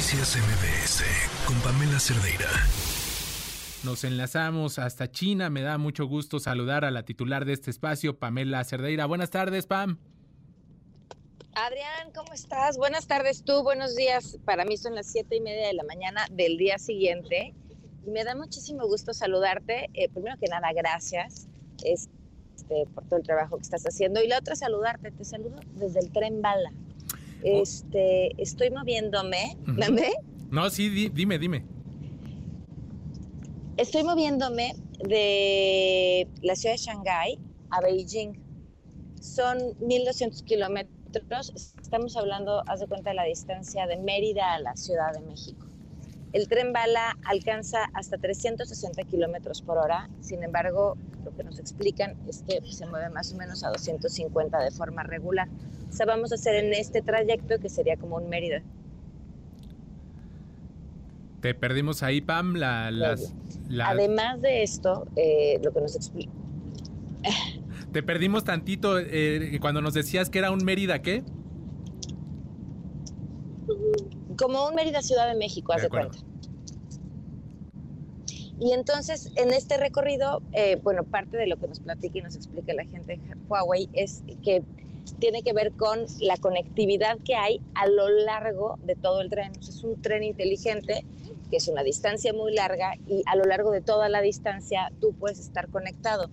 Noticias MBS con Pamela Cerdeira. Nos enlazamos hasta China. Me da mucho gusto saludar a la titular de este espacio, Pamela Cerdeira. Buenas tardes, Pam. Adrián, ¿cómo estás? Buenas tardes tú, buenos días. Para mí son las siete y media de la mañana del día siguiente y me da muchísimo gusto saludarte. Eh, primero que nada, gracias este, por todo el trabajo que estás haciendo y la otra saludarte. Te saludo desde el tren bala. Este, estoy moviéndome. ¿Dame? No, sí, dime, dime. Estoy moviéndome de la ciudad de Shanghái a Beijing. Son 1.200 kilómetros. Estamos hablando, haz de cuenta, de la distancia de Mérida a la Ciudad de México. El tren bala alcanza hasta 360 kilómetros por hora. Sin embargo, lo que nos explican es que se mueve más o menos a 250 de forma regular. O sea, vamos a hacer en este trayecto que sería como un Mérida. Te perdimos ahí, Pam, la, las, Además de esto, eh, lo que nos explica... Te perdimos tantito eh, cuando nos decías que era un Mérida, ¿qué? como un Mérida Ciudad de México, haz de, cuenta. Y entonces, en este recorrido, eh, bueno, parte de lo que nos platica y nos explica la gente de Huawei es que tiene que ver con la conectividad que hay a lo largo de todo el tren. es un tren inteligente que es una distancia muy larga y a lo largo de toda la distancia tú puedes estar conectado.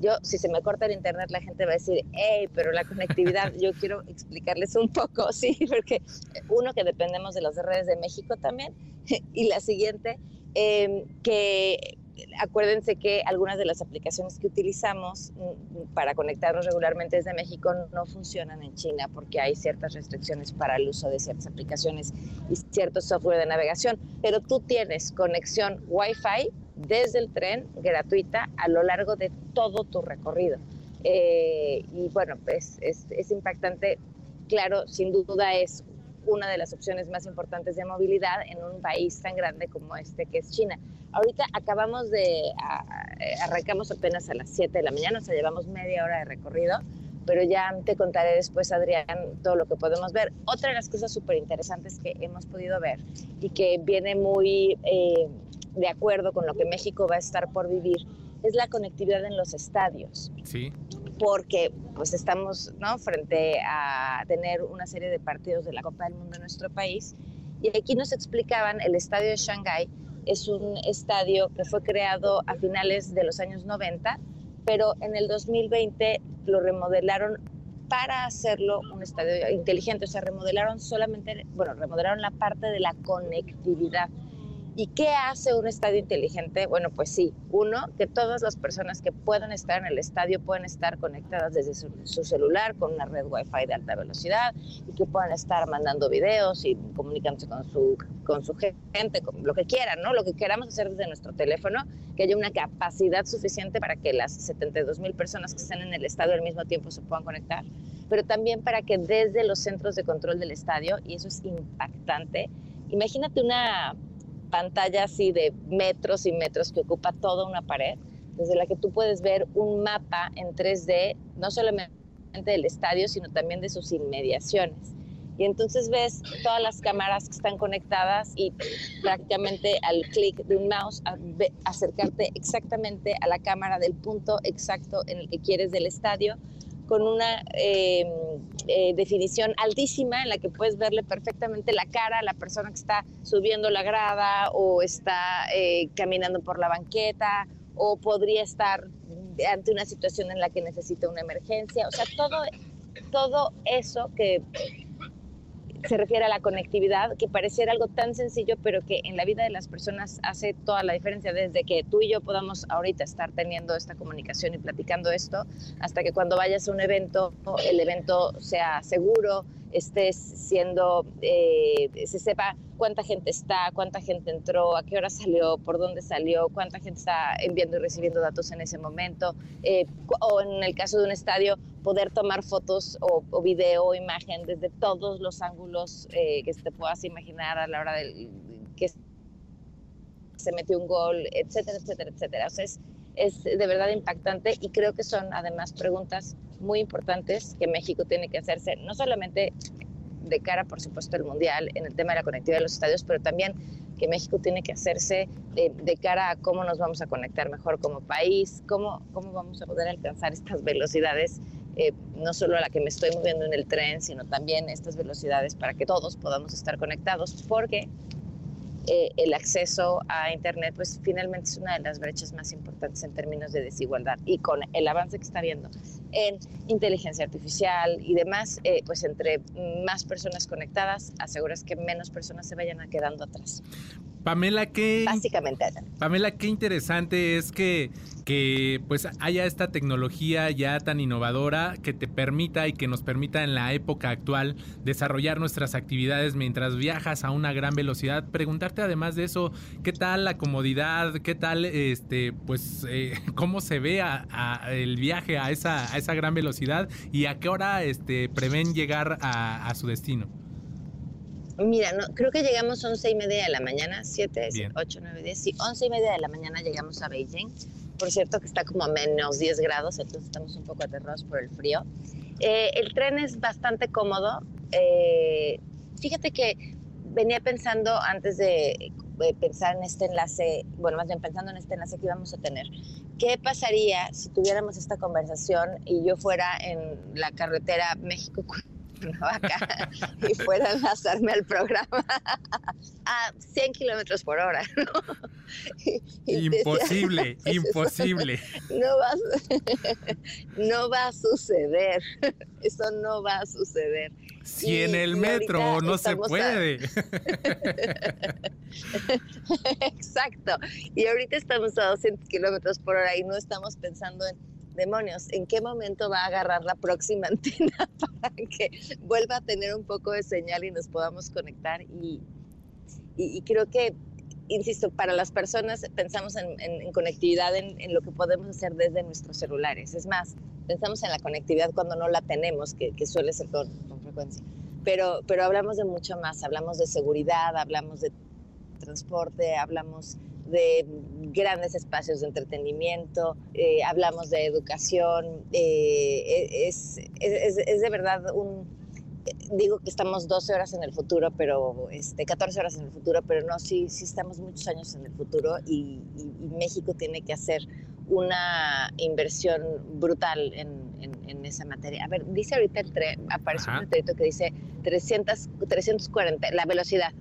Yo, si se me corta el internet, la gente va a decir, hey, pero la conectividad, yo quiero explicarles un poco, sí, porque uno, que dependemos de las redes de México también, y la siguiente, em, que acuérdense que algunas de las aplicaciones que utilizamos mm, para conectarnos regularmente desde México no funcionan en China porque hay ciertas restricciones para el uso de ciertas aplicaciones y cierto software de navegación, pero tú tienes conexión Wi-Fi desde el tren gratuita a lo largo de todo tu recorrido. Eh, y bueno, pues es, es impactante. Claro, sin duda es una de las opciones más importantes de movilidad en un país tan grande como este que es China. Ahorita acabamos de, arrancamos apenas a las 7 de la mañana, o sea, llevamos media hora de recorrido, pero ya te contaré después, Adrián, todo lo que podemos ver. Otra de las cosas súper interesantes que hemos podido ver y que viene muy eh, de acuerdo con lo que México va a estar por vivir es la conectividad en los estadios. Sí. Porque pues estamos ¿no? frente a tener una serie de partidos de la Copa del Mundo en nuestro país. Y aquí nos explicaban, el estadio de Shanghái es un estadio que fue creado a finales de los años 90, pero en el 2020 lo remodelaron para hacerlo un estadio inteligente, o sea, remodelaron solamente, bueno, remodelaron la parte de la conectividad ¿Y qué hace un estadio inteligente? Bueno, pues sí, uno, que todas las personas que puedan estar en el estadio pueden estar conectadas desde su, celular con una red Wi-Fi de alta velocidad y que puedan estar mandando videos y comunicándose con su, con su gente, con lo que quieran, ¿no? Lo que queramos hacer desde nuestro teléfono, que haya una capacidad suficiente para que las 72 mil personas que estén en el estadio al mismo tiempo se puedan conectar, pero también para que desde los centros de control del estadio, y eso es impactante, imagínate una pantalla así de metros y metros que ocupa toda una pared, desde la que tú puedes ver un mapa en 3D, no solamente del estadio, sino también de sus inmediaciones. Y entonces ves todas las cámaras que están conectadas y prácticamente al clic de un mouse acercarte exactamente a la cámara del punto exacto en el que quieres del estadio con una em, eh, definición altísima en la que puedes verle perfectamente la cara a la persona que está subiendo la grada o está eh, caminando por la banqueta o podría estar ante una situación en la que necesita una emergencia. O sea, todo, todo eso que se refiere a la conectividad, que pareciera algo tan sencillo, pero que en la vida de las personas hace toda la diferencia, desde que tú y yo podamos ahorita estar teniendo esta comunicación y platicando esto, hasta que cuando vayas a un evento, el evento sea seguro, estés siendo, eh, se sepa cuánta gente está, cuánta gente entró, a qué hora salió, por dónde salió, cuánta gente está enviando y recibiendo datos en ese momento, eh, o en el caso de un estadio, poder tomar fotos o, video o imagen desde todos los ángulos eh, que te puedas imaginar a la hora de que se metió un gol, etcétera, etcétera, etcétera. O sea, es, es de verdad impactante y creo que son además preguntas muy importantes que México tiene que hacerse, no solamente de cara, por supuesto, al Mundial, en el tema de la conectividad de los estadios, pero también que México tiene que hacerse eh, de cara a cómo nos vamos a conectar mejor como país, cómo, cómo vamos a poder alcanzar estas velocidades, eh, no solo a la que me estoy moviendo en el tren, sino también estas velocidades para que todos podamos estar conectados, porque eh, el acceso a Internet, pues finalmente es una de las brechas más importantes en términos de desigualdad. Y con el avance que está habiendo en inteligencia artificial y demás, eh, pues entre más personas conectadas, aseguras que menos personas se vayan quedando atrás. Pamela, qué básicamente. Pamela, qué interesante es que, que pues haya esta tecnología ya tan innovadora que te permita y que nos permita en la época actual desarrollar nuestras actividades mientras viajas a una gran velocidad. Preguntarte además de eso, ¿qué tal la comodidad? ¿Qué tal este pues eh, cómo se ve el viaje a esa, a esa gran velocidad y a qué hora este prevén llegar a su destino? Mira, no, creo que llegamos 11 y media de la mañana, 7, 8, 9, 10, sí, 11 y media de la mañana llegamos a Beijing. Por cierto que está como a menos 10 grados, entonces estamos un poco aterrados por el frío. Eh, el tren es bastante cómodo. Eh, fíjate que venía pensando antes de pensar en este enlace, bueno, más bien pensando en este enlace que íbamos a tener, ¿qué pasaría si tuviéramos esta conversación y yo fuera en la carretera México y fuera a enlazarme al programa a 100 kilómetros por hora. imposible, imposible. No va, no va a suceder. Eso no va a suceder. Si en el metro no se puede. Exacto. Y ahorita estamos a 200 kilómetros por hora y no estamos pensando en demonios, ¿en qué momento va a agarrar la próxima antena para que vuelva a tener un poco de señal y nos podamos conectar? Y, y, creo que, insisto, para las personas pensamos en, conectividad, en, lo que podemos hacer desde nuestros celulares. Es más, pensamos en la conectividad cuando no la tenemos, que, suele ser con, con frecuencia. Pero, pero hablamos de mucho más, hablamos de seguridad, hablamos de transporte, hablamos de grandes espacios de entretenimiento, eh, hablamos de educación, eh, es, es, es, de verdad un, digo que estamos 12 horas en el futuro, pero este, 14 horas en el futuro, pero no, sí, sí estamos muchos años en el futuro y, México tiene que hacer una inversión brutal en, en, esa materia. A ver, dice ahorita el tren, aparece un letrito que dice 300, 340, la velocidad,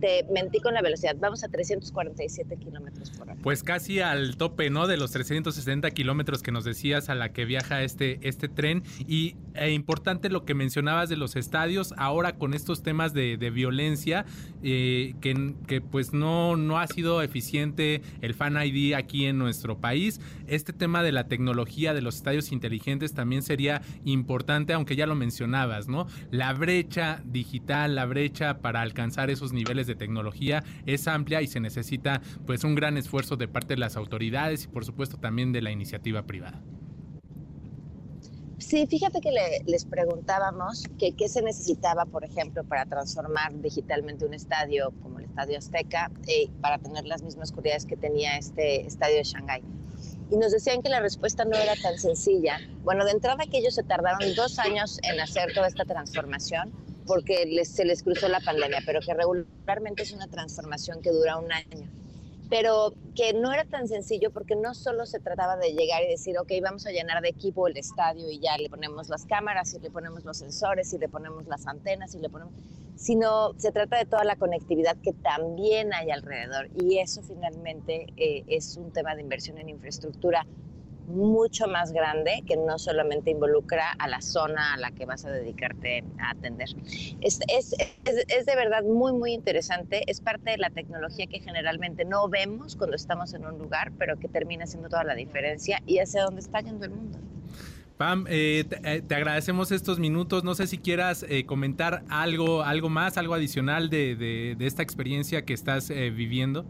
te mentí con la velocidad. Vamos a 347 kilómetros por hora. Pues casi al tope, ¿no? De los 360 kilómetros que nos decías a la que viaja este, este tren. Y e importante lo que mencionabas de los estadios, ahora con estos temas de, violencia, eh, que, que, pues no, no ha sido eficiente el Fan ID aquí en nuestro país. Este tema de la tecnología de los estadios inteligentes también sería importante, aunque ya lo mencionabas, ¿no? La brecha digital, la brecha para alcanzar esos niveles de tecnología es amplia y se necesita pues un gran esfuerzo de parte de las autoridades y por supuesto también de la iniciativa privada. Sí, fíjate que les preguntábamos qué se necesitaba, por ejemplo, para transformar digitalmente un estadio como el Estadio Azteca eh, para tener las mismas cualidades que tenía este estadio de Shanghái. Y nos decían que la respuesta no era tan sencilla. Bueno, de entrada que ellos se tardaron dos años en hacer toda esta transformación, porque se les cruzó la pandemia, pero que regularmente es una transformación que dura un año. Pero que no era tan sencillo porque no solo se trataba de llegar y decir, ok, vamos a llenar de equipo el estadio y ya le ponemos las cámaras y le ponemos los sensores y le ponemos las antenas y le ponemos, sino se trata de toda la conectividad que también hay alrededor. Y eso finalmente eh, es un tema de inversión en infraestructura mucho más grande que no solamente involucra a la zona a la que vas a dedicarte a atender. Es, es, es, de verdad muy, muy interesante. Es parte de la tecnología que generalmente no vemos cuando estamos en un lugar, pero que termina haciendo toda la diferencia y hacia dónde está yendo el mundo. Pam, eh, eh, te, agradecemos estos minutos. No sé si quieras eh, comentar algo, algo más, algo adicional de, de, de esta experiencia que estás viviendo.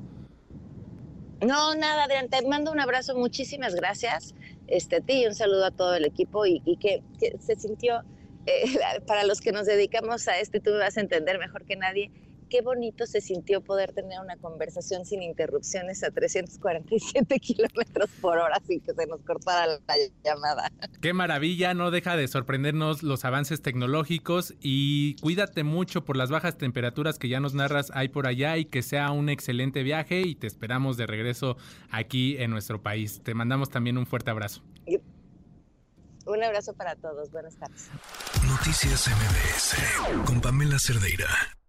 No, nada, Adrián, te mando un abrazo, muchísimas gracias. Este, a ti y un saludo a todo el equipo y, que, se sintió, eh, para los que nos dedicamos a este, tú me vas a entender mejor que nadie, qué bonito se sintió poder tener una conversación sin interrupciones a 347 kilómetros por hora sin que se nos cortara la llamada. Qué maravilla, no deja de sorprendernos los avances tecnológicos y cuídate mucho por las bajas temperaturas que ya nos narras ahí por allá y que sea un excelente viaje y te esperamos de regreso aquí en nuestro país. Te mandamos también un fuerte abrazo. Un abrazo para todos. Buenas tardes. Noticias MBS con Pamela Cerdeira.